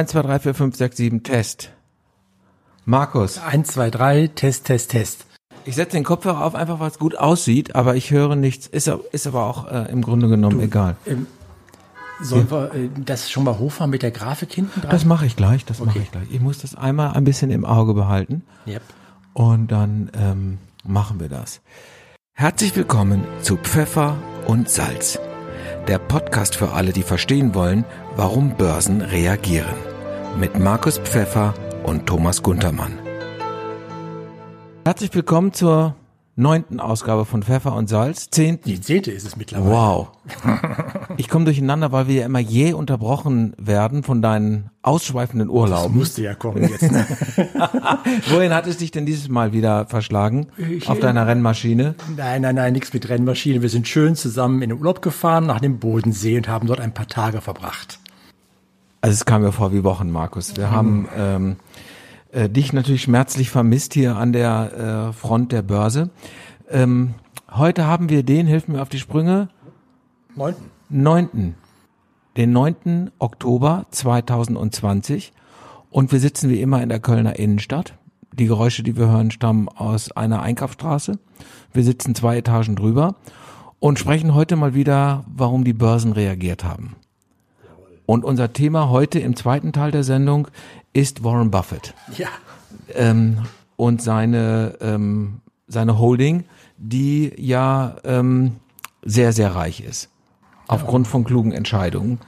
1, 2, 3, 4, 5, 6, 7, Test. Markus. 1, 2, 3, Test, Test, Test. Ich setze den Kopfhörer auf, einfach weil es gut aussieht, aber ich höre nichts. Ist, ist aber auch äh, im Grunde genommen du, egal. Ähm, sollen ja. wir äh, das schon mal hochfahren mit der Grafik hinten dran? Das mache ich gleich, das okay. mache ich gleich. Ich muss das einmal ein bisschen im Auge behalten. Yep. Und dann ähm, machen wir das. Herzlich willkommen zu Pfeffer und Salz. Der Podcast für alle, die verstehen wollen, warum Börsen reagieren. Mit Markus Pfeffer und Thomas Guntermann. Herzlich willkommen zur neunten Ausgabe von Pfeffer und Salz. Zehnten. Die zehnte ist es mittlerweile. Wow. Ich komme durcheinander, weil wir ja immer je unterbrochen werden von deinen ausschweifenden Urlauben. Das musste ja kommen jetzt. Ne? Wohin hat es dich denn dieses Mal wieder verschlagen? Ich, Auf deiner Rennmaschine? Nein, nein, nein, nichts mit Rennmaschine. Wir sind schön zusammen in den Urlaub gefahren nach dem Bodensee und haben dort ein paar Tage verbracht. Also es kam mir vor wie Wochen, Markus. Wir mhm. haben ähm, äh, dich natürlich schmerzlich vermisst hier an der äh, Front der Börse. Ähm, heute haben wir den, hilf mir auf die Sprünge. Neunten. Neunten. Den 9. Oktober 2020. Und wir sitzen wie immer in der Kölner Innenstadt. Die Geräusche, die wir hören, stammen aus einer Einkaufsstraße. Wir sitzen zwei Etagen drüber und sprechen heute mal wieder, warum die Börsen reagiert haben. Und unser Thema heute im zweiten Teil der Sendung ist Warren Buffett. Ja. Ähm, und seine, ähm, seine Holding, die ja ähm, sehr, sehr reich ist. Aufgrund von klugen Entscheidungen,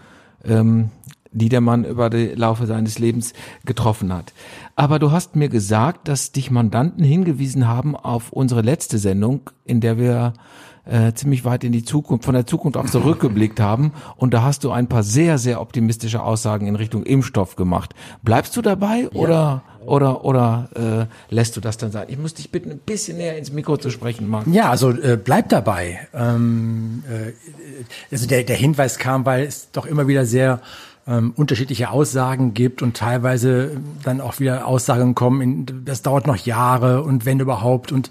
ähm, die der Mann über die Laufe seines Lebens getroffen hat. Aber du hast mir gesagt, dass dich Mandanten hingewiesen haben auf unsere letzte Sendung, in der wir äh, ziemlich weit in die Zukunft, von der Zukunft auch zurückgeblickt haben. Und da hast du ein paar sehr, sehr optimistische Aussagen in Richtung Impfstoff gemacht. Bleibst du dabei ja. oder oder oder äh, lässt du das dann sein? Ich muss dich bitten, ein bisschen näher ins Mikro zu sprechen, Marc. Ja, also äh, bleib dabei. Ähm, äh, also der, der Hinweis kam, weil es doch immer wieder sehr ähm, unterschiedliche Aussagen gibt und teilweise dann auch wieder Aussagen kommen, in, das dauert noch Jahre und wenn überhaupt. Und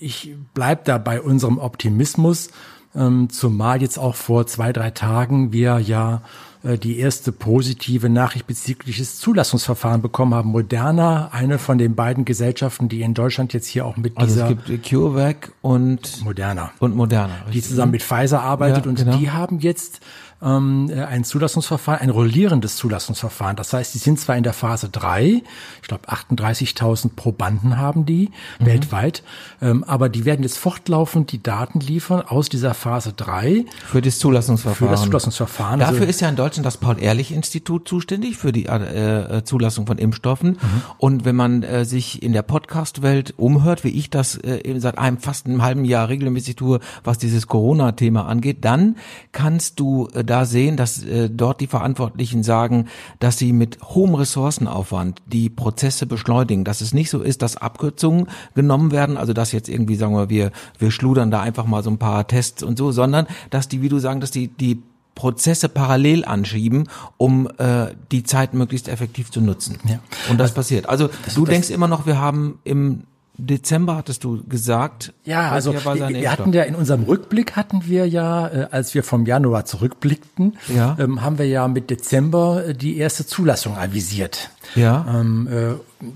ich bleib da bei unserem Optimismus, ähm, zumal jetzt auch vor zwei, drei Tagen wir ja äh, die erste positive Nachricht bezüglich des Zulassungsverfahren bekommen haben. Moderna, eine von den beiden Gesellschaften, die in Deutschland jetzt hier auch mit also dieser... Also es gibt CureVac und... Moderna. Und Moderna. Richtig. Die zusammen mit Pfizer arbeitet ja, und genau. die haben jetzt ähm, äh, ein Zulassungsverfahren, ein rollierendes Zulassungsverfahren. Das heißt, die sind zwar in der Phase 3, ich glaube 38.000 Probanden haben die mhm. weltweit, ähm, aber die werden jetzt fortlaufend die Daten liefern aus dieser Phase 3. Für das Zulassungsverfahren. Für das Zulassungsverfahren. Dafür also, ist ja in Deutschland das Paul-Ehrlich-Institut zuständig für die äh, äh, Zulassung von Impfstoffen. Mhm. Und wenn man äh, sich in der Podcast-Welt umhört, wie ich das äh, seit einem fast einem halben Jahr regelmäßig tue, was dieses Corona-Thema angeht, dann kannst du äh, da sehen, dass äh, dort die Verantwortlichen sagen, dass sie mit hohem Ressourcenaufwand die Prozesse beschleunigen, dass es nicht so ist, dass Abkürzungen genommen werden, also dass jetzt irgendwie sagen wir, wir wir schludern da einfach mal so ein paar Tests und so, sondern dass die, wie du sagen, dass die die Prozesse parallel anschieben, um äh, die Zeit möglichst effektiv zu nutzen. Ja. Und das also, passiert. Also das, du das, denkst immer noch, wir haben im Dezember hattest du gesagt. Ja, also wir, wir hatten ja in unserem Rückblick hatten wir ja, äh, als wir vom Januar zurückblickten, ja. ähm, haben wir ja mit Dezember äh, die erste Zulassung avisiert. Ja. Ähm, äh,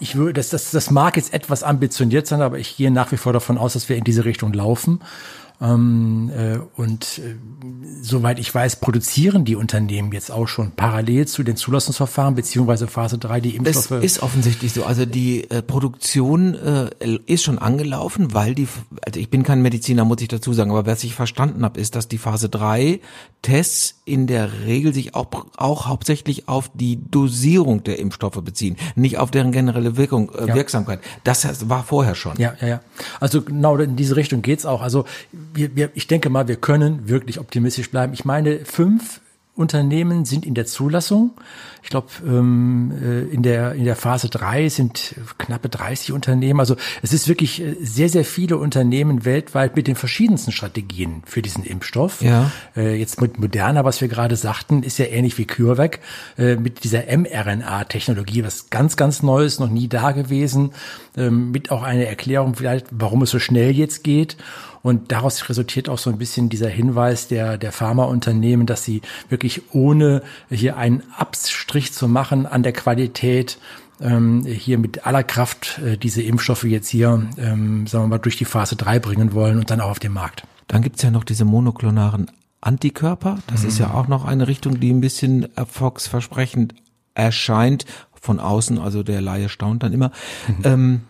ich würde, das, das, das mag jetzt etwas ambitioniert sein, aber ich gehe nach wie vor davon aus, dass wir in diese Richtung laufen. Ähm, äh, und äh, soweit ich weiß, produzieren die Unternehmen jetzt auch schon parallel zu den Zulassungsverfahren beziehungsweise Phase 3 die Impfstoffe. Es ist offensichtlich so. Also die äh, Produktion äh, ist schon angelaufen, weil die, also ich bin kein Mediziner, muss ich dazu sagen, aber was ich verstanden habe, ist, dass die Phase 3 Tests in der Regel sich auch, auch hauptsächlich auf die Dosierung der Impfstoffe beziehen, nicht auf deren generelle Wirkung, äh, ja. Wirksamkeit. Das war vorher schon. Ja, ja, ja. Also genau in diese Richtung geht's auch. Also wir, wir, ich denke mal, wir können wirklich optimistisch bleiben. Ich meine, fünf Unternehmen sind in der Zulassung. Ich glaube, ähm, äh, in, der, in der Phase drei sind knappe 30 Unternehmen. Also es ist wirklich äh, sehr, sehr viele Unternehmen weltweit mit den verschiedensten Strategien für diesen Impfstoff. Ja. Äh, jetzt mit Moderna, was wir gerade sagten, ist ja ähnlich wie CureVac, mit dieser mRNA-Technologie, was ganz, ganz Neues, noch nie da gewesen, ähm, mit auch einer Erklärung vielleicht, warum es so schnell jetzt geht. Und daraus resultiert auch so ein bisschen dieser Hinweis der, der Pharmaunternehmen, dass sie wirklich ohne hier einen Abstrich zu machen an der Qualität ähm, hier mit aller Kraft äh, diese Impfstoffe jetzt hier, ähm, sagen wir mal, durch die Phase 3 bringen wollen und dann auch auf den Markt. Dann gibt's ja noch diese monoklonaren Antikörper. Das mhm. ist ja auch noch eine Richtung, die ein bisschen erfolgsversprechend erscheint von außen. Also der Laie staunt dann immer. Mhm. Ähm,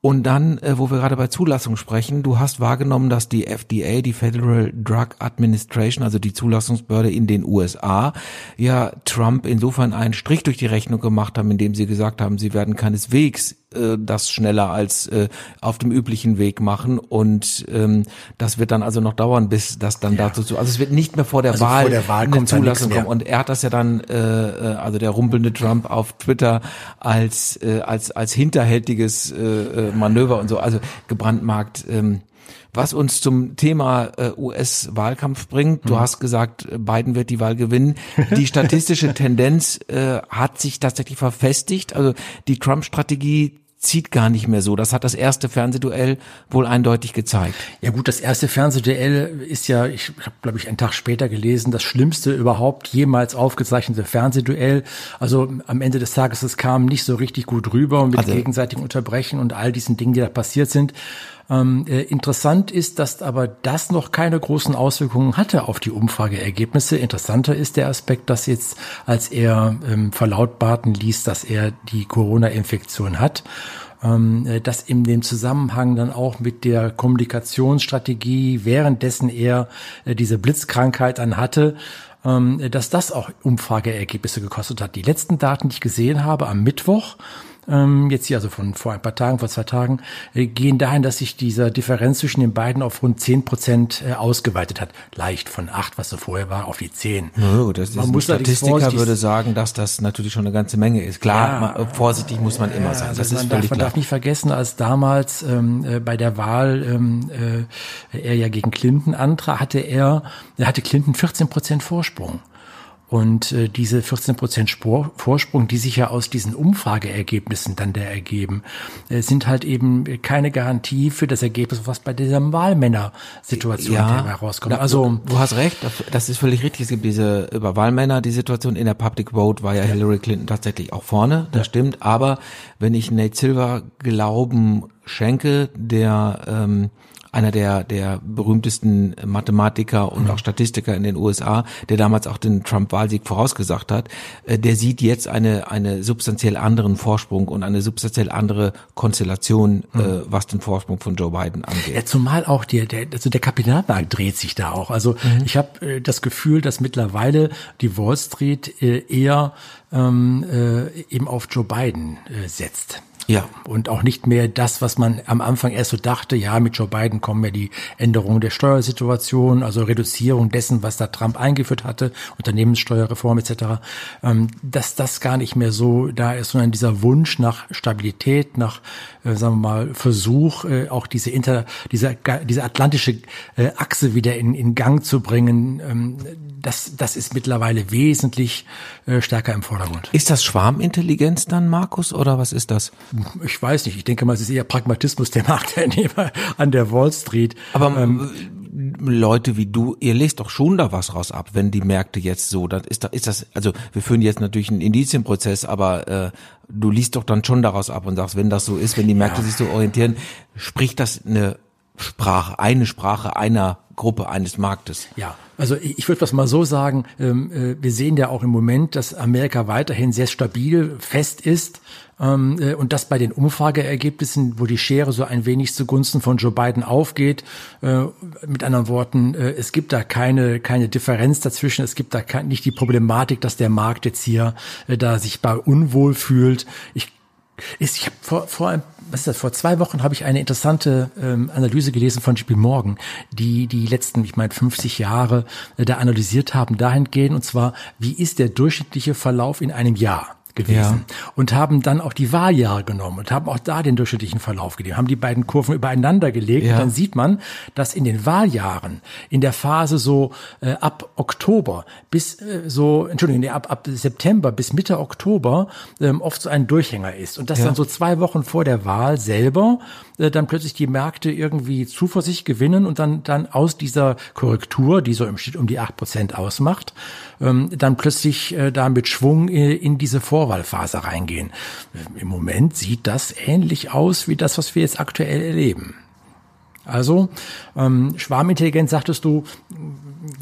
und dann, äh, wo wir gerade bei Zulassung sprechen, du hast wahrgenommen, dass die FDA, die Federal Drug Administration, also die Zulassungsbehörde in den USA, ja Trump insofern einen Strich durch die Rechnung gemacht haben, indem sie gesagt haben, sie werden keineswegs äh, das schneller als äh, auf dem üblichen Weg machen. Und ähm, das wird dann also noch dauern, bis das dann ja. dazu also es wird nicht mehr vor der also Wahl, vor der Wahl eine Zulassung kommen. Und er hat das ja dann äh, äh, also der rumpelnde Trump auf Twitter als äh, als als hinterhältiges äh, äh Manöver und so also gebrandmarkt ähm, was uns zum Thema äh, US-Wahlkampf bringt. Du mhm. hast gesagt, Biden wird die Wahl gewinnen. Die statistische Tendenz äh, hat sich tatsächlich verfestigt. Also die Trump-Strategie zieht gar nicht mehr so. Das hat das erste Fernsehduell wohl eindeutig gezeigt. Ja gut, das erste Fernsehduell ist ja, ich habe glaube ich einen Tag später gelesen, das schlimmste überhaupt jemals aufgezeichnete Fernsehduell. Also am Ende des Tages, es kam nicht so richtig gut rüber mit also, gegenseitigen Unterbrechen und all diesen Dingen, die da passiert sind. Ähm, äh, interessant ist, dass aber das noch keine großen Auswirkungen hatte auf die Umfrageergebnisse. Interessanter ist der Aspekt, dass jetzt, als er ähm, verlautbarten ließ, dass er die Corona-Infektion hat, ähm, äh, dass in dem Zusammenhang dann auch mit der Kommunikationsstrategie, währenddessen er äh, diese Blitzkrankheit dann hatte, ähm, dass das auch Umfrageergebnisse gekostet hat. Die letzten Daten, die ich gesehen habe am Mittwoch, ähm, jetzt hier also von vor ein paar Tagen, vor zwei Tagen, äh, gehen dahin, dass sich dieser Differenz zwischen den beiden auf rund zehn Prozent äh, ausgeweitet hat. Leicht von acht, was so vorher war, auf die zehn. No, das man muss Statistiker würde sagen, dass das natürlich schon eine ganze Menge ist. Klar, ja, man, vorsichtig muss man immer sein. Also das ist man, darf, man darf nicht vergessen, als damals ähm, äh, bei der Wahl ähm, äh, er ja gegen Clinton antrat, hatte er, er hatte Clinton 14 Prozent Vorsprung. Und äh, diese 14 Prozent Vorsprung, die sich ja aus diesen Umfrageergebnissen dann da ergeben, äh, sind halt eben keine Garantie für das Ergebnis, was bei dieser Wahlmänner-Situation ja, herauskommt. Also du hast recht, das ist völlig richtig. Es gibt diese über Wahlmänner die Situation in der Public Vote war ja, ja. Hillary Clinton tatsächlich auch vorne, das ja. stimmt. Aber wenn ich Nate Silver Glauben schenke, der ähm, einer der, der berühmtesten Mathematiker und mhm. auch Statistiker in den USA, der damals auch den Trump-Wahlsieg vorausgesagt hat, äh, der sieht jetzt eine, eine substanziell anderen Vorsprung und eine substanziell andere Konstellation, äh, mhm. was den Vorsprung von Joe Biden angeht. Ja, zumal auch der, der, also der Kapitalmarkt dreht sich da auch. Also mhm. ich habe äh, das Gefühl, dass mittlerweile die Wall Street äh, eher ähm, äh, eben auf Joe Biden äh, setzt. Ja. Und auch nicht mehr das, was man am Anfang erst so dachte, ja, mit Joe Biden kommen ja die Änderungen der Steuersituation, also Reduzierung dessen, was da Trump eingeführt hatte, Unternehmenssteuerreform etc., ähm, dass das gar nicht mehr so da ist, sondern dieser Wunsch nach Stabilität, nach, äh, sagen wir mal, Versuch, äh, auch diese inter, diese, diese atlantische äh, Achse wieder in, in Gang zu bringen, ähm, das, das ist mittlerweile wesentlich äh, stärker im Vordergrund. Ist das Schwarmintelligenz dann, Markus, oder was ist das? Ich weiß nicht. Ich denke mal, es ist eher Pragmatismus der Marktteilnehmer an der Wall Street. Aber ähm, Leute wie du, ihr lest doch schon da was raus ab, wenn die Märkte jetzt so, dann ist, da, ist das, also wir führen jetzt natürlich einen Indizienprozess, aber äh, du liest doch dann schon daraus ab und sagst, wenn das so ist, wenn die Märkte ja. sich so orientieren, spricht das eine Sprache, eine Sprache einer Gruppe eines Marktes. Ja, also ich, würde das mal so sagen, ähm, äh, wir sehen ja auch im Moment, dass Amerika weiterhin sehr stabil, fest ist ähm, äh, und das bei den Umfrageergebnissen, wo die Schere so ein wenig zugunsten von Joe Biden aufgeht. Äh, mit anderen Worten, es gibt da keine, keine Differenz dazwischen, es gibt da nicht die Problematik, dass der Markt jetzt hier da sich bei unwohl fühlt. Ich ist, ich habe vor, vor was ist das, vor zwei Wochen habe ich eine interessante ähm, Analyse gelesen von JP Morgan, die die letzten, ich meine, 50 Jahre äh, da analysiert haben, dahingehend, und zwar, wie ist der durchschnittliche Verlauf in einem Jahr? Gewesen ja. und haben dann auch die Wahljahre genommen und haben auch da den durchschnittlichen Verlauf gegeben, haben die beiden Kurven übereinander gelegt ja. und dann sieht man, dass in den Wahljahren in der Phase so äh, ab Oktober bis äh, so, Entschuldigung, nee, ab, ab September bis Mitte Oktober ähm, oft so ein Durchhänger ist und dass ja. dann so zwei Wochen vor der Wahl selber äh, dann plötzlich die Märkte irgendwie Zuversicht gewinnen und dann, dann aus dieser Korrektur, die so im Schnitt um die acht Prozent ausmacht, ähm, dann plötzlich äh, da mit Schwung äh, in diese Vorwahlphase reingehen. Im Moment sieht das ähnlich aus wie das, was wir jetzt aktuell erleben. Also ähm, Schwarmintelligenz, sagtest du,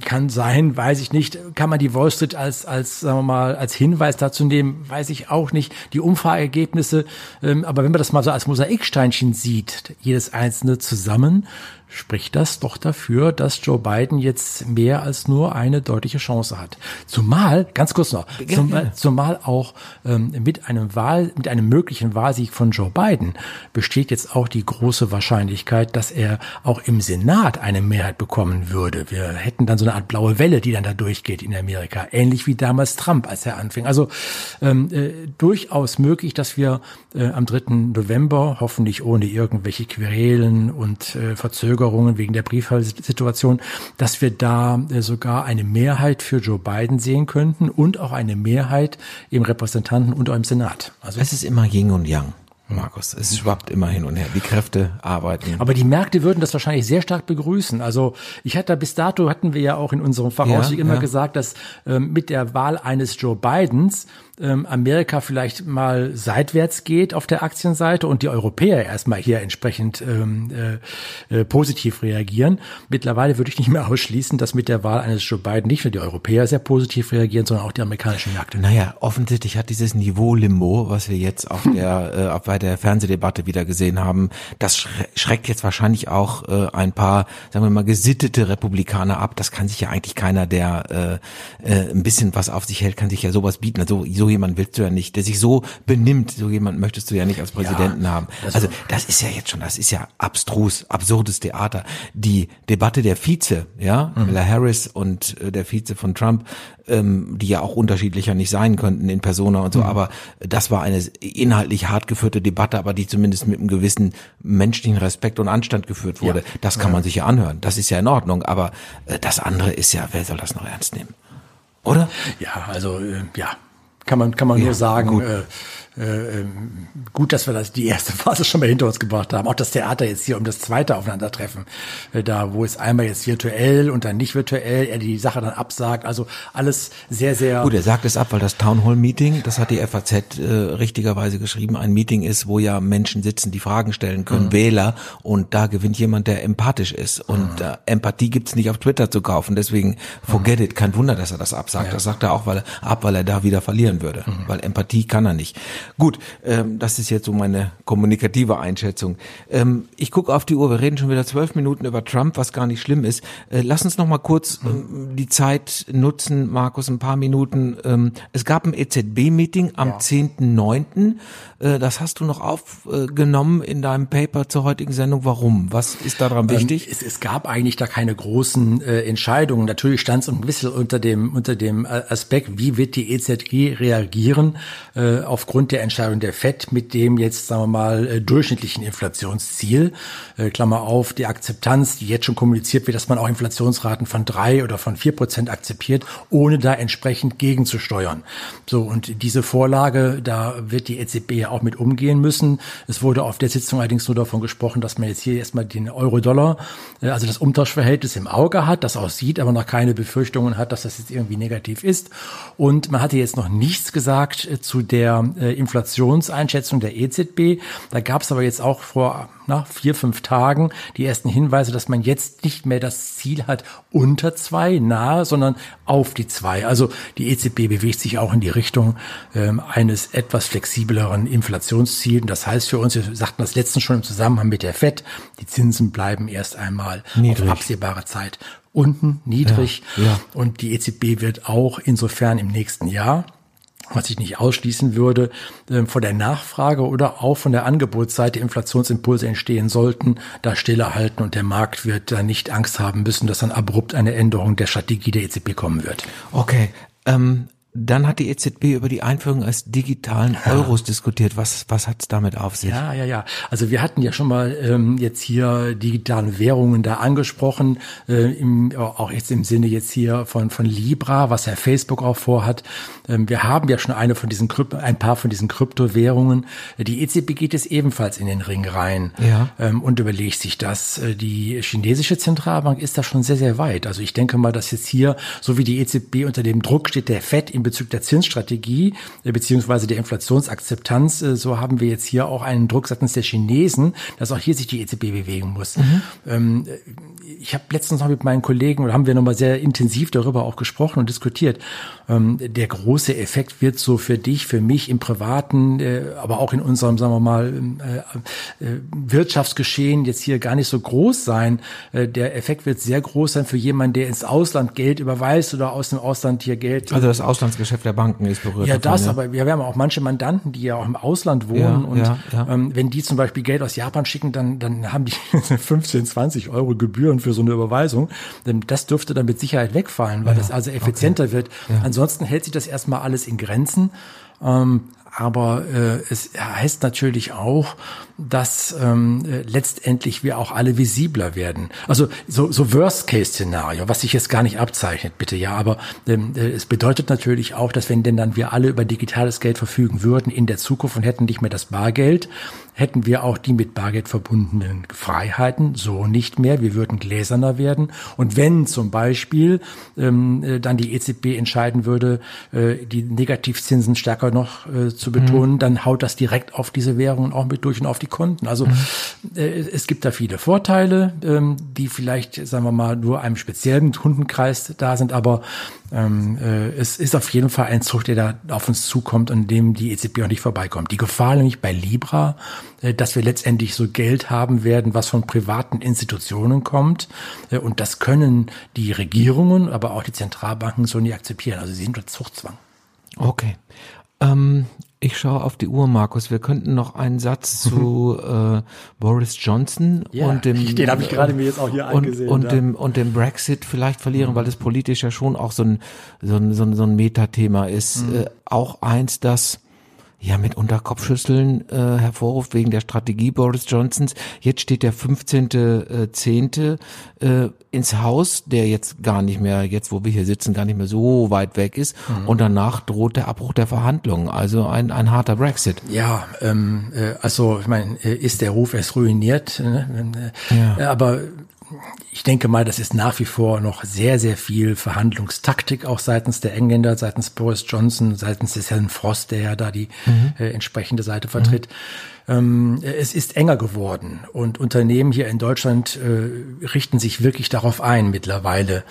kann sein, weiß ich nicht. Kann man die Wall Street als, als, sagen wir mal, als Hinweis dazu nehmen, weiß ich auch nicht. Die Umfrageergebnisse, ähm, aber wenn man das mal so als Mosaiksteinchen sieht, jedes einzelne zusammen, spricht das doch dafür, dass Joe Biden jetzt mehr als nur eine deutliche Chance hat. Zumal, ganz kurz noch, zum, zumal auch ähm, mit einem Wahl, mit einem möglichen Wahlsieg von Joe Biden besteht jetzt auch die große Wahrscheinlichkeit, dass er auch im Senat eine Mehrheit bekommen würde. Wir hätten dann so eine Art blaue Welle, die dann da durchgeht in Amerika, ähnlich wie damals Trump, als er anfing. Also ähm, äh, durchaus möglich, dass wir äh, am 3. November, hoffentlich ohne irgendwelche Querelen und äh, Verzögerungen, Verzögerungen wegen der Briefwahlsituation, dass wir da äh, sogar eine Mehrheit für Joe Biden sehen könnten und auch eine Mehrheit im Repräsentanten und auch im Senat. Also es ist immer Yin und Yang. Markus. Es schwappt immer hin und her. Die Kräfte arbeiten. Aber die Märkte würden das wahrscheinlich sehr stark begrüßen. Also ich hatte bis dato hatten wir ja auch in unserem Vorausblick ja, immer ja. gesagt, dass ähm, mit der Wahl eines Joe Bidens ähm, Amerika vielleicht mal seitwärts geht auf der Aktienseite und die Europäer erstmal hier entsprechend ähm, äh, äh, positiv reagieren. Mittlerweile würde ich nicht mehr ausschließen, dass mit der Wahl eines Joe Biden nicht nur die Europäer sehr positiv reagieren, sondern auch die amerikanischen Märkte. Naja, offensichtlich hat dieses Niveau Limbo, was wir jetzt auf der äh, bei der Fernsehdebatte wieder gesehen haben, das schreckt jetzt wahrscheinlich auch äh, ein paar, sagen wir mal, gesittete Republikaner ab. Das kann sich ja eigentlich keiner, der äh, äh, ein bisschen was auf sich hält, kann sich ja sowas bieten. Also so so jemand willst du ja nicht, der sich so benimmt, so jemand möchtest du ja nicht als Präsidenten ja, haben. Also das ist ja jetzt schon, das ist ja abstrus, absurdes Theater. Die Debatte der Vize, ja, mhm. Harris und äh, der Vize von Trump, ähm, die ja auch unterschiedlicher nicht sein könnten in Persona und so, mhm. aber das war eine inhaltlich hart geführte Debatte, aber die zumindest mit einem gewissen menschlichen Respekt und Anstand geführt wurde. Ja. Das kann man sich ja anhören. Das ist ja in Ordnung, aber äh, das andere ist ja, wer soll das noch ernst nehmen? Oder? Ja, also äh, ja, kann man, kann man ja, nur sagen, äh, äh, ähm, gut, dass wir das die erste Phase schon mal hinter uns gebracht haben. Auch das Theater jetzt hier um das zweite Aufeinandertreffen, äh, da wo es einmal jetzt virtuell und dann nicht virtuell, er die Sache dann absagt. Also alles sehr, sehr. Gut, er sagt es ab, weil das Town Hall Meeting, das hat die FAZ äh, richtigerweise geschrieben, ein Meeting ist, wo ja Menschen sitzen, die Fragen stellen können, mhm. Wähler, und da gewinnt jemand, der empathisch ist. Und mhm. äh, Empathie gibt's nicht auf Twitter zu kaufen. Deswegen forget mhm. it. Kein Wunder, dass er das absagt. Ja. Das sagt er auch, weil er ab, weil er da wieder verlieren würde. Mhm. Weil Empathie kann er nicht. Gut, ähm, das ist jetzt so meine kommunikative Einschätzung. Ähm, ich gucke auf die Uhr, wir reden schon wieder zwölf Minuten über Trump, was gar nicht schlimm ist. Äh, lass uns noch mal kurz ähm, die Zeit nutzen, Markus, ein paar Minuten. Ähm, es gab ein EZB-Meeting am ja. 10.9. Äh, das hast du noch aufgenommen in deinem Paper zur heutigen Sendung. Warum? Was ist daran ähm, wichtig? Es, es, gab eigentlich da keine großen äh, Entscheidungen. Natürlich stand es ein bisschen unter dem, unter dem Aspekt, wie wird die EZB reagieren äh, aufgrund der Entscheidung der FED mit dem jetzt, sagen wir mal, äh, durchschnittlichen Inflationsziel. Äh, Klammer auf, die Akzeptanz, die jetzt schon kommuniziert wird, dass man auch Inflationsraten von drei oder von vier Prozent akzeptiert, ohne da entsprechend gegenzusteuern. So, und diese Vorlage, da wird die EZB ja auch mit umgehen müssen. Es wurde auf der Sitzung allerdings nur davon gesprochen, dass man jetzt hier erstmal den Euro-Dollar, äh, also das Umtauschverhältnis im Auge hat, das auch sieht, aber noch keine Befürchtungen hat, dass das jetzt irgendwie negativ ist. Und man hatte jetzt noch nichts gesagt zu der Inflationseinschätzung der EZB. Da gab es aber jetzt auch vor na, vier, fünf Tagen die ersten Hinweise, dass man jetzt nicht mehr das Ziel hat unter zwei nahe, sondern auf die zwei. Also die EZB bewegt sich auch in die Richtung ähm, eines etwas flexibleren Inflationsziels. Das heißt für uns, wir sagten das letztens schon im Zusammenhang mit der FED, die Zinsen bleiben erst einmal Niedrig. auf absehbare Zeit unten niedrig. Ja, ja. Und die EZB wird auch insofern im nächsten Jahr was ich nicht ausschließen würde, äh, von der Nachfrage oder auch von der Angebotsseite Inflationsimpulse entstehen sollten, da stille halten und der Markt wird da nicht Angst haben müssen, dass dann abrupt eine Änderung der Strategie der EZB kommen wird. Okay. Ähm Dann hat die EZB über die Einführung eines digitalen Euros diskutiert. Was, was hat es damit auf sich? Ja, ja, ja. Also wir hatten ja schon mal ähm, jetzt hier digitale Währungen da angesprochen, äh, im, auch jetzt im Sinne jetzt hier von, von Libra, was ja Facebook auch vorhat. Ähm, wir haben ja schon eine von diesen Krypto, ein paar von diesen Kryptowährungen. Die EZB geht es ebenfalls in den Ring rein Ja. ähm, und überlegt sich das. Äh, Die chinesische Zentralbank ist da schon sehr, sehr weit. Also ich denke mal, dass jetzt hier, so wie die EZB unter dem Druck steht, der FED in Bezug der Zinsstrategie äh, beziehungsweise der Inflationsakzeptanz, äh, so haben wir jetzt hier auch einen Druck seitens der Chinesen, dass auch hier sich die EZB bewegen muss. Ähm, ich habe letztens noch mit meinen Kollegen, oder haben wir nochmal sehr intensiv darüber auch gesprochen und diskutiert. Ähm, der große Effekt wird so für dich, für mich im Privaten, äh, aber auch in unserem, sagen wir mal, äh, äh, Wirtschaftsgeschehen jetzt hier gar nicht so groß sein. Äh, der Effekt wird sehr groß sein für jemanden, der ins Ausland Geld überweist oder aus dem Ausland hier Geld Also das Auslandsgeschäft der Banken ist berührt. ja, davon, das, aber wir haben auch manche Mandanten, die ja auch im Ausland wohnen Ja, und ja, ja. Ähm, wenn die zum Beispiel Geld aus Japan schicken, dann, dann haben die 15, 20 Euro Gebühren für so eine Überweisung. Das dürfte dann mit Sicherheit wegfallen, weil das also effizienter wird. Ansonsten hält sich das erstmal alles in Grenzen. Ähm, aber äh, es heißt natürlich auch, dass ähm, äh, letztendlich wir auch alle visibler werden. Also so, so Worst-Case-Szenario, was sich jetzt gar nicht abzeichnet, bitte ja, aber ähm, äh, es bedeutet natürlich auch, dass wenn denn dann wir alle über digitales Geld verfügen würden in der Zukunft und hätten nicht mehr das Bargeld, hätten wir auch die mit Bargeld verbundenen Freiheiten so nicht mehr. Wir würden gläserner werden. Und wenn zum Beispiel ähm, äh, dann die EZB entscheiden würde, äh, die Negativzinsen stärker noch äh, zu betonen, dann haut das direkt auf diese Währungen auch mit durch und auf die Konten. Also äh, es gibt da viele Vorteile, ähm, die vielleicht, sagen wir mal, nur einem speziellen Kundenkreis da sind, aber ähm, äh, es ist auf jeden Fall ein Zug, der da auf uns zukommt, an dem die EZB auch nicht vorbeikommt. Die Gefahr nämlich bei Libra, äh, dass wir letztendlich so Geld haben werden, was von privaten Institutionen kommt. Äh, und das können die Regierungen, aber auch die Zentralbanken so nicht akzeptieren. Also sie sind unter Zuchtzwang. Okay. Ähm, ich schaue auf die Uhr, Markus. Wir könnten noch einen Satz zu äh, Boris Johnson Ja, und dem den habe ich gerade mir jetzt auch hier und, angesehen, und ja. dem und dem Brexit vielleicht verlieren, weil das politisch ja schon auch so ein so ein so ein, so ein Metathema ist. Äh, auch eins, das ja mit Unterkopfschüsseln äh, hervorruft wegen der Strategie Boris Johnsons. Jetzt steht der 15.10. Äh, ins Haus, der jetzt gar nicht mehr, jetzt wo wir hier sitzen, gar nicht mehr so weit weg ist. Und danach droht der Abbruch der Verhandlungen. Also ein, ein harter Brexit. Ja, ähm, äh, also ich meine, äh, ist der Ruf erst ruiniert, ne? Äh, Ja. aber ich denke mal, das ist nach wie vor noch sehr, sehr viel Verhandlungstaktik auch seitens der Engländer, seitens Boris Johnson, seitens des Herrn Frost, der ja da die äh, entsprechende Seite vertritt. Ähm, es ist enger geworden und Unternehmen hier in Deutschland äh, richten sich wirklich darauf ein mittlerweile.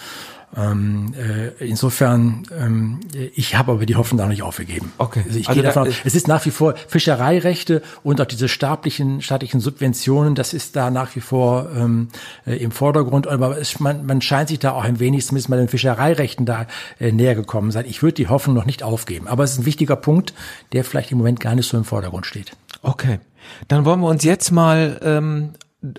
Ähm, äh, insofern, ähm, ich habe aber die Hoffnung da noch nicht aufgegeben. Okay. Also ich Also gehe da- davon aus, es ist nach wie vor Fischereirechte und auch diese staatlichen, staatlichen Subventionen, das ist da nach wie vor ähm, äh, im Vordergrund. Aber es, man, man scheint sich da auch ein wenig zumindest mal den Fischereirechten da äh, näher gekommen sein. Ich würde die Hoffnung noch nicht aufgeben. Aber es ist ein wichtiger Punkt, der vielleicht im Moment gar nicht so im Vordergrund steht. Okay. Dann wollen wir uns jetzt mal ähm,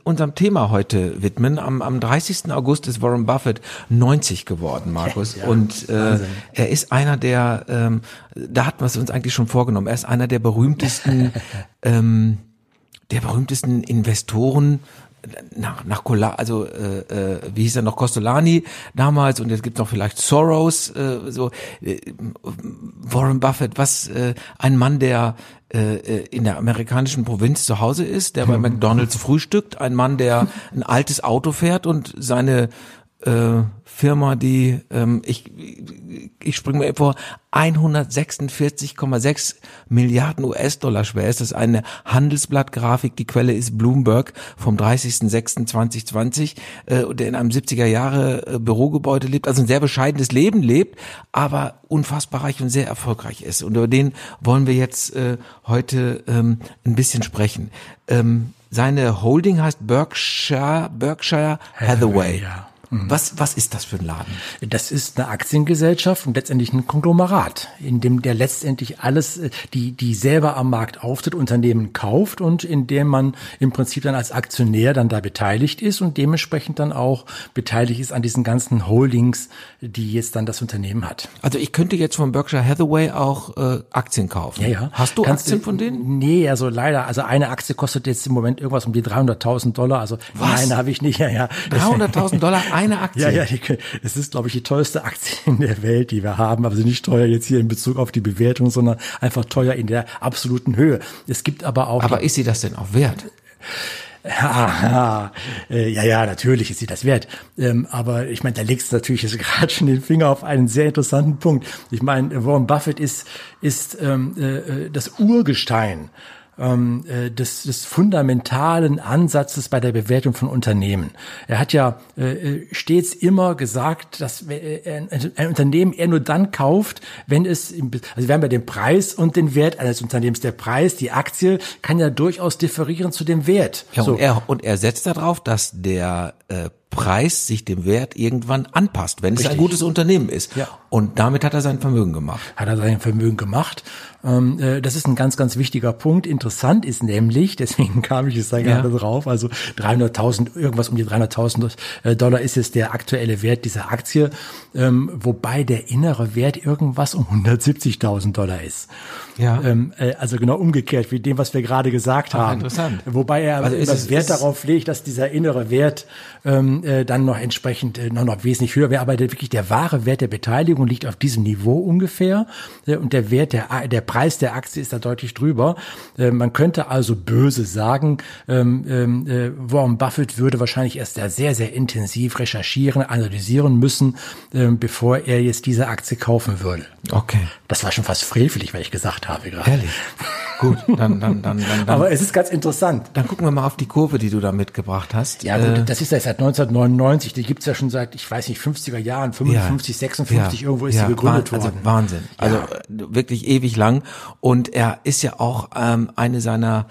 unserem Thema heute widmen. Am, am 30. August ist Warren Buffett 90 geworden, Markus. Ja, und äh, Wahnsinn. er ist einer der, ähm, da hatten wir es uns eigentlich schon vorgenommen, er ist einer der berühmtesten, ähm, der berühmtesten Investoren nach, nach Cola, also äh, äh, wie hieß er noch, Costolani damals und jetzt gibt's noch vielleicht Soros, äh, so. Äh, Warren Buffett, was äh, ein Mann, der äh, äh, in der amerikanischen Provinz zu Hause ist, der bei McDonalds frühstückt, ein Mann, der ein altes Auto fährt und seine äh, Firma, die ähm, ich ich springe mir vor 146,6 Milliarden US-Dollar schwer ist. Das ist eine Handelsblattgrafik. Die Quelle ist Bloomberg vom 30.06.2020, äh, der in einem 70er Jahre äh, Bürogebäude lebt, also ein sehr bescheidenes Leben lebt, aber unfassbar reich und sehr erfolgreich ist. Und über den wollen wir jetzt äh, heute ähm, ein bisschen sprechen. Ähm, seine Holding heißt Berkshire, Berkshire Hathaway. Ja. Was, was ist das für ein Laden? Das ist eine Aktiengesellschaft und letztendlich ein Konglomerat, in dem der letztendlich alles, äh, die, die selber am Markt auftritt, Unternehmen kauft und in dem man im Prinzip dann als Aktionär dann da beteiligt ist und dementsprechend dann auch beteiligt ist an diesen ganzen Holdings, die jetzt dann das Unternehmen hat. Also ich könnte jetzt von Berkshire Hathaway auch äh, Aktien kaufen. Ja, ja. Hast du Kannst Aktien von denen? Nee, also leider. Also eine Aktie kostet jetzt im Moment irgendwas um die 300.000 Dollar. Also Was? nein, habe ich nicht. Ja, ja. 300.000 Dollar eine Aktie. Ja, ja, die, es ist, glaube ich, die teuerste Aktie in der Welt, die wir haben. Aber sie nicht teuer jetzt hier in Bezug auf die Bewertung, sondern einfach teuer in der absoluten Höhe. Es gibt aber auch. Aber ist sie das denn auch wert? Ja, äh, ja, ja, natürlich ist sie das wert. Ähm, aber ich meine, da legst du natürlich jetzt gerade schon den Finger auf einen sehr interessanten Punkt. Ich meine, Warren Buffett ist, ist ähm, äh, das Urgestein ähm, äh, des, des fundamentalen Ansatzes bei der Bewertung von Unternehmen. Er hat ja äh, stets immer gesagt, dass ein, ein Unternehmen er nur dann kauft, wenn es, also wir haben ja den Preis und den Wert eines Unternehmens. Der Preis, die Aktie, kann ja durchaus differieren zu dem Wert. Ja, so. und, er, und er setzt darauf, dass der äh, Preis sich dem Wert irgendwann anpasst, wenn es ein Richtig. gutes Unternehmen ist. Ja. Und damit hat er sein Vermögen gemacht. hat er sein Vermögen gemacht. Ähm, äh, das ist ein ganz, ganz wichtiger Punkt. Interessant ist nämlich, deswegen kam ich jetzt da gerade drauf, also 300.000, irgendwas um die 300.000 äh, Dollar ist jetzt der aktuelle Wert dieser Aktie, ähm, wobei der innere Wert irgendwas um 170.000 Dollar ist. Ja. Ähm, äh, also genau umgekehrt wie dem, was wir gerade gesagt Ah, haben. interessant. Wobei er Also das Wert darauf legt, dass dieser innere Wert ähm, äh, dann noch entsprechend äh, noch, noch wesentlich höher wäre. Aber der, wirklich der wahre Wert der Beteiligung liegt auf diesem Niveau ungefähr. Äh, und der Wert, der, der Preis der Aktie ist da deutlich drüber. Äh, man könnte also böse sagen, ähm, ähm, äh, Warren Buffett würde wahrscheinlich erst da sehr, sehr intensiv recherchieren, analysieren müssen, ähm, bevor er jetzt diese Aktie kaufen würde. Okay. Das war schon fast frevelig, weil ich gesagt habe gerade. Ehrlich. Gut, dann, dann, dann, dann, Aber es ist ganz interessant. dann gucken wir mal auf die Kurve, die du da mitgebracht hast. Ja, Äh, gut, das ist ja seit 1999. Die gibt's ja schon seit, ich weiß nicht, 50er Jahren, 55, 56, irgendwo ist ja, sie gegründet worden. Also Wahnsinn. Also wirklich ewig lang. Und er ist ja auch ähm, eine seiner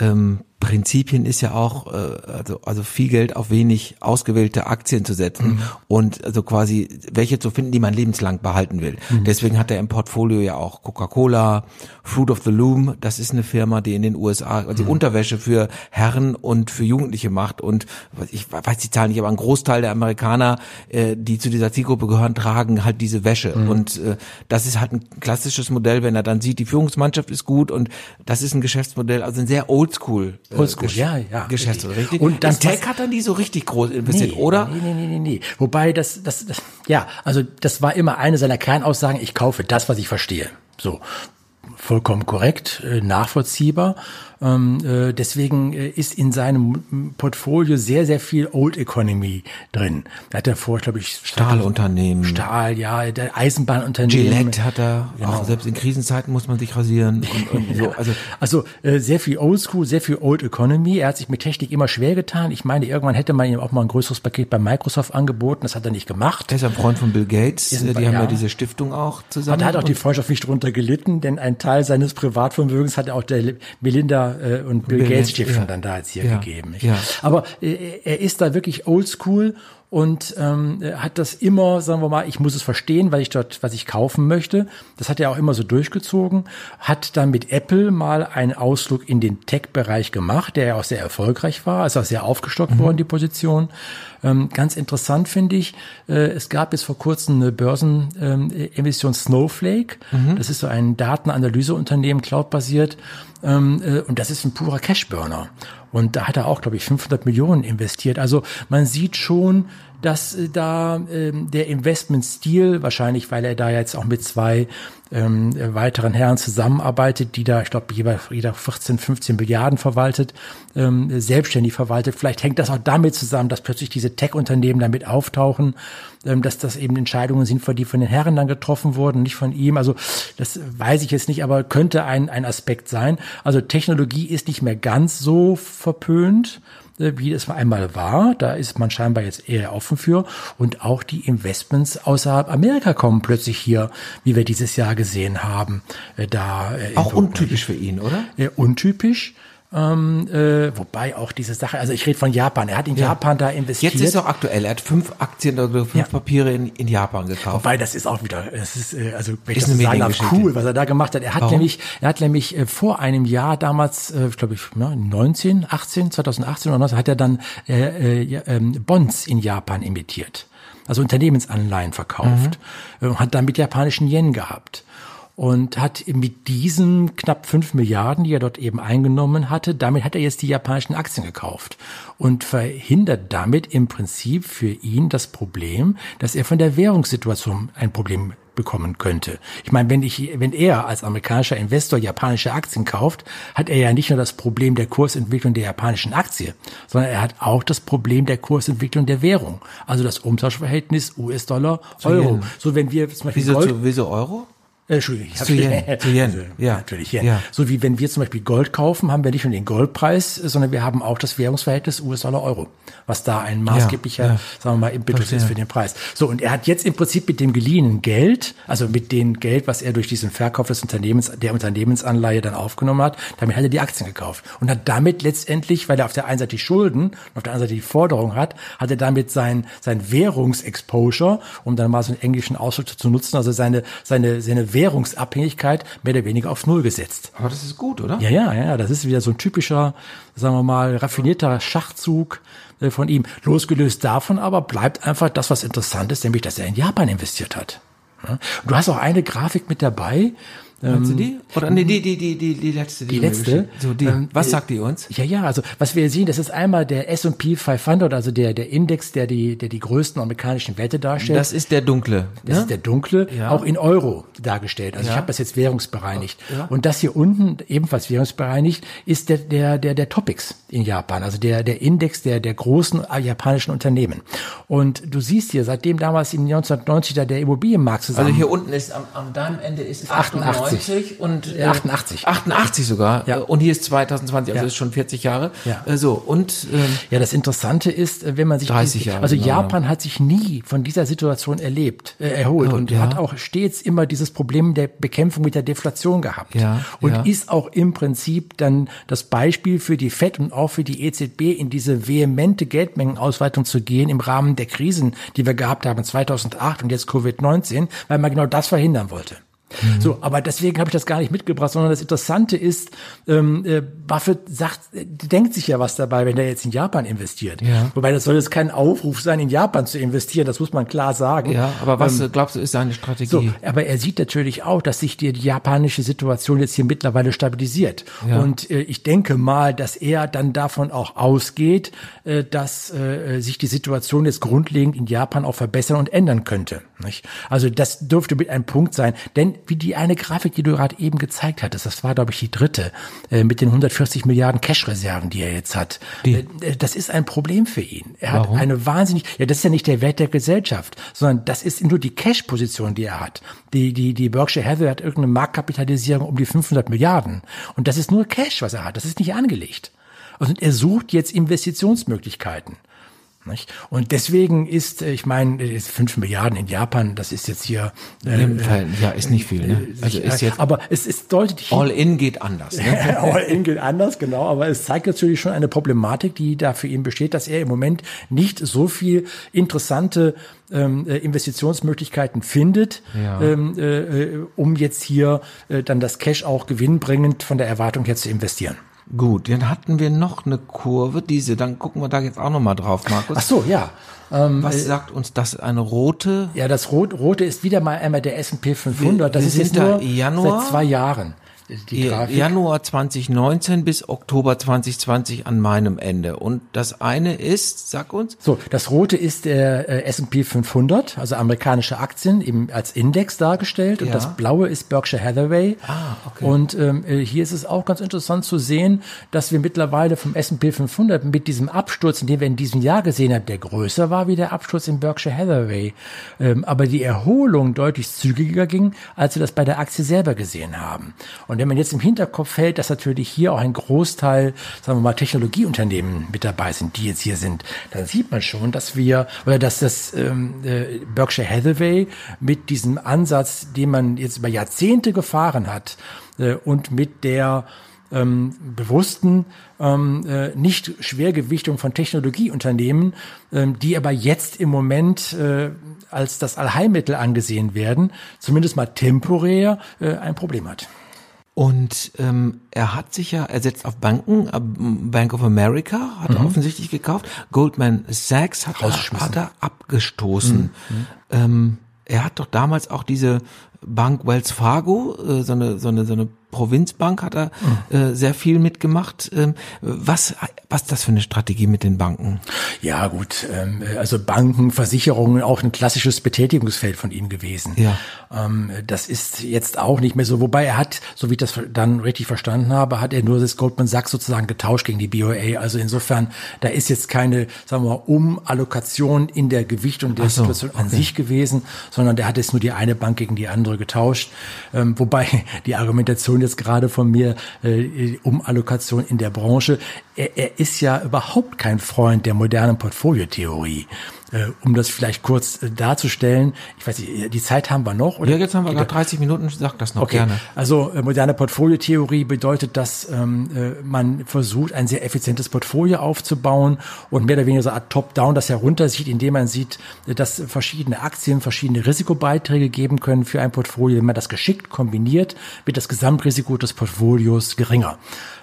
ähm, Prinzipien ist ja auch, äh, also, also viel Geld auf wenig ausgewählte Aktien zu setzen Mhm. und also quasi welche zu finden, die man lebenslang behalten will. Mhm. Deswegen hat er im Portfolio ja auch Coca-Cola, Fruit of the Loom, das ist eine Firma, die in den USA also Mhm. Unterwäsche für Herren und für Jugendliche macht und ich weiß die Zahlen nicht, aber ein Großteil der Amerikaner, äh, die zu dieser Zielgruppe gehören, tragen halt diese Wäsche Mhm. und äh, das ist halt ein klassisches Modell, wenn er dann sieht, die Führungsmannschaft ist gut und das ist ein Geschäftsmodell, also ein sehr oldschool, Oldschool, Gesch- ja, ja, Geschäftsmodell, richtig. Und dann Und Tech was- hat dann die so richtig groß investiert, oder? Nee, nee, nee, nee, nee. Wobei das, das, das, ja, also das war immer eine seiner Kernaussagen, ich kaufe das, was ich verstehe. So. Vollkommen korrekt, äh, nachvollziehbar. Ähm, äh, deswegen äh, ist in seinem Portfolio sehr, sehr viel Old Economy drin. Da hat er vor, glaube ich, Stahlunternehmen. Stahl, ja, der Eisenbahnunternehmen. Gillette hat er, auch selbst in Krisenzeiten muss man sich rasieren und, und so, also Also äh, sehr viel Oldschool, sehr viel Old Economy. Er hat sich mit Technik immer schwer getan. Ich meine, irgendwann hätte man ihm auch mal ein größeres Paket bei Microsoft angeboten. Das hat er nicht gemacht. er ist ein Freund von Bill Gates, Ist die haben ja ja. diese Stiftung auch zusammen. Und da hat auch die Und- Freundschaft nicht drunter gelitten, denn ein Teil seines Privatvermögens hat er auch der Melinda äh, und Bill, Bill Gates Stiftung ja. dann da jetzt hier Ja, gegeben. nicht? ja. Aber äh, er ist da wirklich oldschool und ähm, hat das immer, sagen wir mal, ich muss es verstehen, weil ich dort, was ich kaufen möchte. Das hat er auch immer so durchgezogen. Hat dann mit Apple mal einen Ausflug in den Tech-Bereich gemacht, der ja auch sehr erfolgreich war, ist auch sehr aufgestockt worden, die Position. Ähm, ganz interessant finde ich, äh, es gab jetzt vor kurzem eine Börsenemission Snowflake. Das ist so ein Datenanalyseunternehmen, cloudbasiert. Ähm, äh, und das ist ein purer Cashburner. Und da hat er auch, glaube ich, 500 Millionen investiert. Also man sieht schon, dass äh, da ähm, der Investmentstil, wahrscheinlich weil er da jetzt auch mit zwei ähm, äh, weiteren Herren zusammenarbeitet, die da, ich glaube, jeder, jeder 14, 15 Milliarden verwaltet, ähm, selbstständig verwaltet. Vielleicht hängt das auch damit zusammen, dass plötzlich diese Tech-Unternehmen damit auftauchen, ähm, dass das eben Entscheidungen sind, die von den Herren dann getroffen wurden, nicht von ihm. Also das weiß ich jetzt nicht, aber könnte ein, ein Aspekt sein. Also Technologie ist nicht mehr ganz so verpönt wie es einmal war. Da ist man scheinbar jetzt eher offen für. Und auch die Investments außerhalb Amerika kommen plötzlich hier, wie wir dieses Jahr gesehen haben. äh, Da äh, auch untypisch für ihn, oder? äh, untypisch. Ähm, äh, wobei auch diese Sache, also ich rede von Japan, er hat in ja. Japan da investiert. Jetzt ist es auch aktuell, er hat fünf Aktien oder fünf ja. Papiere in, in Japan gekauft. Wobei das ist auch wieder, das ist, äh, also wenn ich ist das sagen darf, cool, was er da gemacht hat. Er hat Warum? nämlich, er hat nämlich äh, vor einem Jahr damals, äh, glaube ich, ja, 19, 18, 2018 oder 19, hat er dann äh, äh, ähm, Bonds in Japan emittiert. Also Unternehmensanleihen verkauft, mhm. hat damit japanischen Yen gehabt und hat mit diesen knapp fünf Milliarden, die er dort eben eingenommen hatte, damit hat er jetzt die japanischen Aktien gekauft und verhindert damit im Prinzip für ihn das Problem, dass er von der Währungssituation ein Problem bekommen könnte. Ich meine, wenn ich, wenn er als amerikanischer Investor japanische Aktien kauft, hat er ja nicht nur das Problem der Kursentwicklung der japanischen Aktie, sondern er hat auch das Problem der Kursentwicklung der Währung. Also das Umtauschverhältnis US-Dollar, Euro. So wenn wir zum Beispiel wieso, Gold, wieso Euro? Äh, Entschuldigung, ich habe Yen. Zu Yen. Also, ja. Natürlich Yen. Ja. So wie wenn wir zum Beispiel Gold kaufen, haben wir nicht nur den Goldpreis, sondern wir haben auch das Währungsverhältnis US-Dollar-Euro, was da ein maßgeblicher, ja, ja. sagen wir mal, Impetus ist für den Preis. So, und er hat jetzt im Prinzip mit dem geliehenen Geld, also mit dem Geld, was er durch diesen Verkauf des Unternehmens, der Unternehmensanleihe dann aufgenommen hat, damit hat er die Aktien gekauft und hat damit letztendlich, weil er auf der einen Seite die Schulden und auf der anderen Seite die Forderung hat, hat er damit sein, sein Währungsexposure, um dann mal so einen englischen Ausdruck zu nutzen, also seine, seine, seine Währungsabhängigkeit mehr oder weniger auf Null gesetzt. Aber das ist gut, oder? Ja, ja, ja. Das ist wieder so ein typischer, sagen wir mal, raffinierter Schachzug äh, von ihm. Losgelöst davon aber bleibt einfach das, was interessant ist, nämlich, dass er in Japan investiert hat. Du hast auch eine Grafik mit dabei, Meinst du ähm, die? Oder nee, die, die, die, die, die letzte. Die, die letzte. So, die. Ähm, was sagt die uns? Ja, ja, also was wir sehen, das ist einmal der S&P 500, also der, der Index, der die, der die größten amerikanischen Werte darstellt. Das ist der dunkle. Das ne? ist der dunkle, ja. auch in Euro dargestellt. Also ja. ich habe das jetzt währungsbereinigt. Ja. Und das hier unten, ebenfalls währungsbereinigt, ist der, der, der, der Topics in Japan, also der, der Index der, der großen japanischen Unternehmen. Und du siehst hier, seitdem damals im 1990 da der Immobilienmarkt zusammen... Also hier unten ist, am, am deinem Ende ist 88. 90 und äh, 88. 88 sogar. Ja. Und hier ist 2020, also ja. ist schon 40 Jahre. Ja. Äh, so und ähm, ja, das Interessante ist, äh, wenn man sich 30 Jahre. Also genau. Japan hat sich nie von dieser Situation erlebt, äh, erholt oh, und ja. hat auch stets immer dieses Problem der Bekämpfung mit der Deflation gehabt. Ja. Und ja. ist auch im Prinzip dann das Beispiel für die Fed und auch für die EZB in diese vehemente Geldmengenausweitung zu gehen im Rahmen der Krisen, die wir gehabt haben 2008 und jetzt Covid-19, weil man genau das verhindern wollte. Mhm. So, aber deswegen habe ich das gar nicht mitgebracht, sondern das Interessante ist, ähm, äh, Buffett sagt, äh, denkt sich ja was dabei, wenn er jetzt in Japan investiert. Ja. Wobei das soll jetzt kein Aufruf sein, in Japan zu investieren, das muss man klar sagen. Ja, aber was ähm, glaubst du, ist seine Strategie? So, aber er sieht natürlich auch, dass sich die, die japanische Situation jetzt hier mittlerweile stabilisiert. Ja. Und äh, ich denke mal, dass er dann davon auch ausgeht, äh, dass äh, sich die Situation jetzt grundlegend in Japan auch verbessern und ändern könnte. Nicht? Also das dürfte mit ein Punkt sein, denn wie die eine Grafik, die du gerade eben gezeigt hattest, das war, glaube ich, die dritte, äh, mit den 140 Milliarden Cash-Reserven, die er jetzt hat. Die. Äh, das ist ein Problem für ihn. Er Warum? hat eine wahnsinnig, ja, das ist ja nicht der Wert der Gesellschaft, sondern das ist nur die Cash-Position, die er hat. Die, die, die Berkshire Hathaway hat irgendeine Marktkapitalisierung um die 500 Milliarden. Und das ist nur Cash, was er hat. Das ist nicht angelegt. Und er sucht jetzt Investitionsmöglichkeiten. Nicht? Und deswegen ist, äh, ich meine, fünf Milliarden in Japan, das ist jetzt hier. Äh, Fall, ja, ist nicht viel. Ne? Äh, also ist jetzt. Aber es ist deutlich. All in geht anders. Ne? All in geht anders, genau. Aber es zeigt natürlich schon eine Problematik, die da für ihn besteht, dass er im Moment nicht so viel interessante ähm, äh, Investitionsmöglichkeiten findet, ja. ähm, äh, um jetzt hier äh, dann das Cash auch gewinnbringend von der Erwartung her zu investieren. Gut, dann hatten wir noch eine Kurve, diese, dann gucken wir da jetzt auch nochmal drauf, Markus. Ach so, ja. Ähm, Was äh, sagt uns das? Eine rote? Ja, das Rot, rote ist wieder mal einmal der S&P 500. Das wir ist jetzt nur Januar? seit zwei Jahren. Januar 2019 bis Oktober 2020 an meinem Ende. Und das eine ist, sag uns. So, das rote ist der äh, S&P 500, also amerikanische Aktien eben als Index dargestellt. Und ja. das blaue ist Berkshire Hathaway. Ah, okay. Und ähm, äh, hier ist es auch ganz interessant zu sehen, dass wir mittlerweile vom S&P 500 mit diesem Absturz, den wir in diesem Jahr gesehen haben, der größer war wie der Absturz in Berkshire Hathaway. Ähm, aber die Erholung deutlich zügiger ging, als wir das bei der Aktie selber gesehen haben. Und und wenn man jetzt im Hinterkopf hält, dass natürlich hier auch ein Großteil, sagen wir mal, Technologieunternehmen mit dabei sind, die jetzt hier sind, dann sieht man schon, dass wir, oder dass das ähm, äh, Berkshire Hathaway mit diesem Ansatz, den man jetzt über Jahrzehnte gefahren hat, äh, und mit der ähm, bewussten ähm, äh, nicht Schwergewichtung von Technologieunternehmen, ähm, die aber jetzt im Moment äh, als das Allheilmittel angesehen werden, zumindest mal temporär äh, ein Problem hat. Und ähm, er hat sich ja, er setzt auf Banken, äh, Bank of America hat mhm. er offensichtlich gekauft, Goldman Sachs hat, er, hat er abgestoßen. Mhm. Ähm, er hat doch damals auch diese Bank Wells Fargo, äh, so eine so eine so eine Provinzbank hat er äh, sehr viel mitgemacht. Ähm, was was ist das für eine Strategie mit den Banken? Ja gut, ähm, also Banken, Versicherungen, auch ein klassisches Betätigungsfeld von ihm gewesen. Ja. Ähm, das ist jetzt auch nicht mehr so. Wobei er hat, so wie ich das dann richtig verstanden habe, hat er nur das Goldman Sachs sozusagen getauscht gegen die BOA. Also insofern, da ist jetzt keine, sagen wir mal, Umallokation in der Gewichtung der so, Situation an okay. sich gewesen, sondern der hat jetzt nur die eine Bank gegen die andere getauscht. Ähm, wobei die Argumentation jetzt gerade von mir äh, um Allokation in der Branche, er, er ist ja überhaupt kein Freund der modernen Portfoliotheorie. Äh, um das vielleicht kurz äh, darzustellen, ich weiß nicht, die Zeit haben wir noch? Oder? Ja, jetzt haben wir gerade 30 Minuten, sag das noch okay. gerne. Also äh, moderne Portfoliotheorie bedeutet, dass ähm, äh, man versucht, ein sehr effizientes Portfolio aufzubauen und mehr oder weniger so eine Art Top-Down das heruntersieht, indem man sieht, dass verschiedene Aktien verschiedene Risikobeiträge geben können für ein Portfolio. Wenn man das geschickt kombiniert, wird das Gesamtrisiko des Portfolios geringer.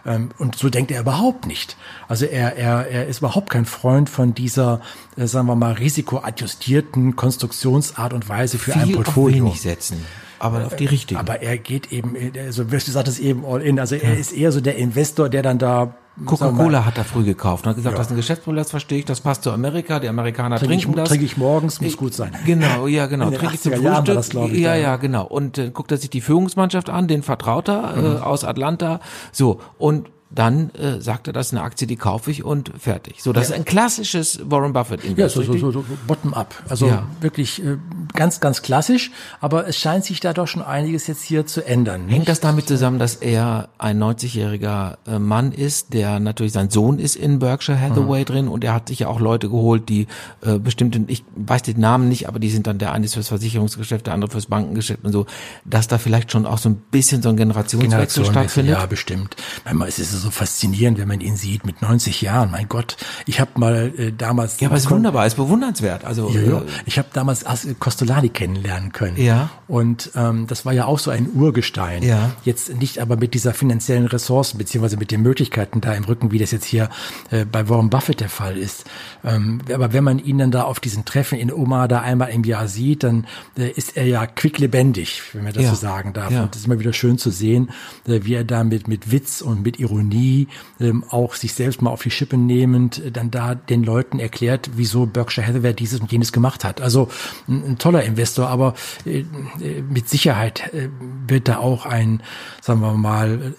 Ähm, und so denkt er überhaupt nicht. Also er, er, er ist überhaupt kein Freund von dieser, äh, sagen wir mal, risikoadjustierten Konstruktionsart und Weise für ein Portfolio. Auf wenig setzen aber auf die richtigen. Aber er geht eben, also du sagst es eben all in. Also er ist eher so der Investor, der dann da Coca-Cola hat er früh gekauft und hat gesagt, ja. das ist ein Geschäftsmodell, das verstehe ich, das passt zu Amerika, die Amerikaner trink trinken ich, das. Trinke ich morgens, muss gut sein. Genau, ja, genau. Trinke ich zum Frühstück. Das, ich, ja, ja, genau. Und äh, guckt er sich die Führungsmannschaft an, den vertraut er mhm. äh, aus Atlanta. So, und dann äh, sagt er, das ist eine Aktie, die kaufe ich und fertig. So, das ja. ist ein klassisches Warren Buffett Invest. Ja, so, so, so, so bottom up. Also ja. wirklich äh, ganz, ganz klassisch. Aber es scheint sich da doch schon einiges jetzt hier zu ändern. Nicht? Hängt das damit zusammen, dass er ein 90-jähriger äh, Mann ist, der natürlich sein Sohn ist in Berkshire Hathaway mhm. drin und er hat sich ja auch Leute geholt, die äh, bestimmte, ich weiß den Namen nicht, aber die sind dann der eine ist fürs Versicherungsgeschäft, der andere fürs Bankengeschäft und so, dass da vielleicht schon auch so ein bisschen so ein Generationswechsel stattfindet. Ja, bestimmt. Manchmal ist es so faszinierend, wenn man ihn sieht mit 90 Jahren. Mein Gott, ich habe mal äh, damals. Ja, aber es ist wunderbar, es ist bewundernswert. Also ja, ja. Äh, ich habe damals Costolani kennenlernen können. Ja. Und ähm, das war ja auch so ein Urgestein. Ja. Jetzt nicht aber mit dieser finanziellen Ressourcen beziehungsweise mit den Möglichkeiten da im Rücken, wie das jetzt hier äh, bei Warren Buffett der Fall ist. Ähm, aber wenn man ihn dann da auf diesen Treffen in Omaha da einmal im Jahr sieht, dann äh, ist er ja quicklebendig, wenn man das ja. so sagen darf. Ja. Und das ist immer wieder schön zu sehen, äh, wie er da mit, mit Witz und mit Ironie Ironie, ähm, auch sich selbst mal auf die Schippe nehmend, äh, dann da den Leuten erklärt, wieso Berkshire Hathaway dieses und jenes gemacht hat. Also ein, ein toller Investor, aber äh, äh mit Sicherheit äh, wird da auch ein, sagen wir mal,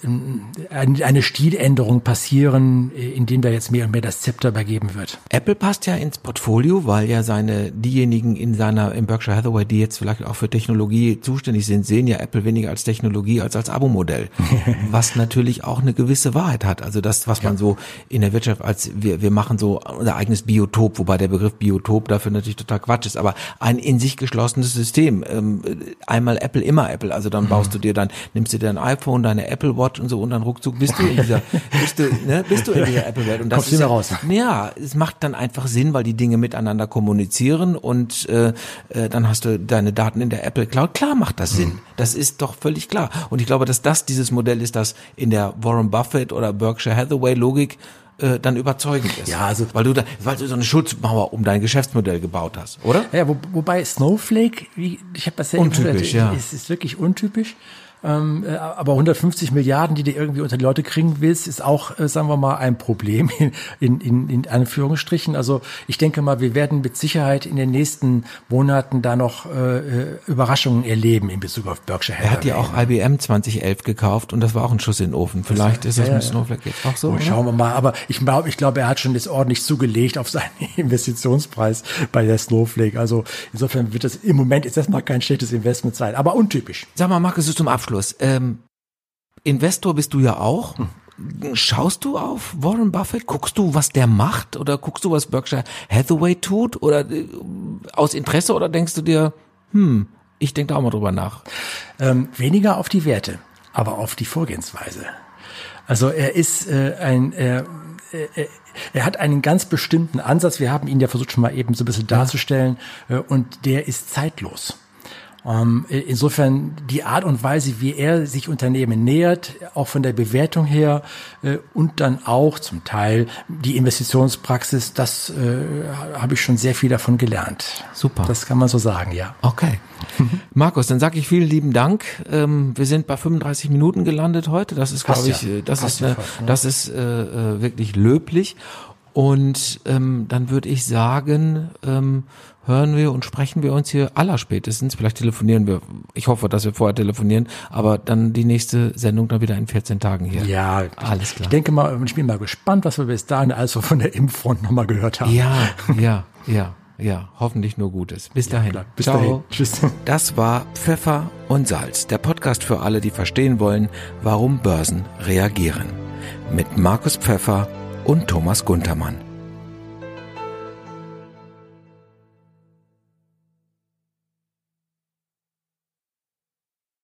ein, eine Stiländerung passieren, äh, indem da jetzt mehr und mehr das Zepter übergeben wird. Apple passt ja ins Portfolio, weil ja seine diejenigen in seiner in Berkshire Hathaway, die jetzt vielleicht auch für Technologie zuständig sind, sehen ja Apple weniger als Technologie als als Abo-Modell, was natürlich auch eine gewisse Wahrheit hat. Also das, was man so in der Wirtschaft als wir, wir machen so unser eigenes Biotop, wobei der Begriff Biotop dafür natürlich total Quatsch ist, aber ein in sich geschlossenes System. Ähm, einmal Apple, immer Apple. Also dann baust mhm. du dir dann, nimmst du dir dein iPhone, deine Apple Watch und so und dann ruckzuck bist du in dieser, bist du, ne, bist du in dieser Apple Welt. Und das Kommst ist ja, raus. ja, es macht dann einfach Sinn, weil die Dinge miteinander kommunizieren und äh, äh, dann hast du deine Daten in der Apple Cloud. Klar macht das Sinn. Mhm. Das ist doch völlig klar. Und ich glaube, dass das dieses Modell ist, das in der Warren Buffett Buffett oder Berkshire Hathaway Logik äh, dann überzeugend ist. Ja, also weil du da, weil du so eine Schutzmauer um dein Geschäftsmodell gebaut hast, oder? Ja, wo, wobei Snowflake, wie, ich habe das ja untypisch, ja. Es ist wirklich untypisch. Ähm, äh, aber 150 Milliarden, die du irgendwie unter die Leute kriegen willst, ist auch, äh, sagen wir mal, ein Problem in, in, in Anführungsstrichen. Also ich denke mal, wir werden mit Sicherheit in den nächsten Monaten da noch äh, äh Überraschungen erleben in Bezug auf Berkshire Hathaway. Er hat ja auch IBM 2011 gekauft und das war auch ein Schuss in den Ofen. Vielleicht ist das ja, mit Snowflake jetzt auch so. Oh, schauen wir mal. Aber ich glaube, ich glaube, er hat schon das ordentlich zugelegt auf seinen Investitionspreis bei der Snowflake. Also insofern wird das im Moment ist das mal kein schlechtes Investment sein, aber untypisch. Sag mal, Markus, zum Abschluss Abschluss. Ähm, Investor bist du ja auch. Schaust du auf Warren Buffett? Guckst du, was der macht? Oder guckst du, was Berkshire Hathaway tut? Oder äh, aus Interesse? Oder denkst du dir, hm, ich denke da auch mal drüber nach? Ähm, weniger auf die Werte. aber auf die Vorgehensweise. Also er ist äh, ein, er, er, er hat einen ganz bestimmten Ansatz. Wir haben ihn ja versucht schon mal eben so ein bisschen darzustellen äh, und der ist zeitlos. Ähm, insofern die Art und Weise, wie er sich Unternehmen nähert, auch von der Bewertung her äh, und dann auch zum Teil die Investitionspraxis, das äh, habe ich schon sehr viel davon gelernt. Super. Das kann man so sagen, ja. Okay. Markus, dann sage ich vielen lieben Dank. Ähm, wir sind bei 35 Minuten gelandet heute. Das ist, glaube ich, ja. äh, das Passt ist, ja äh, fast, ne? das ist äh, äh, wirklich löblich. Und ähm, dann würde ich sagen, ähm, hören wir und sprechen wir uns hier allerspätestens. Vielleicht telefonieren wir. Ich hoffe, dass wir vorher telefonieren, aber dann die nächste Sendung dann wieder in 14 Tagen hier. Ja, Alles klar. Ich denke mal, ich bin mal gespannt, was wir bis dahin also von der Impffront nochmal gehört haben. Ja, ja, ja, ja. Hoffentlich nur Gutes. Bis dahin. klar. Bis Ciao. dahin. Tschüss. Das war Pfeffer und Salz, der Podcast für alle, die verstehen wollen, warum Börsen reagieren. Mit Markus Pfeffer und Thomas Guntermann.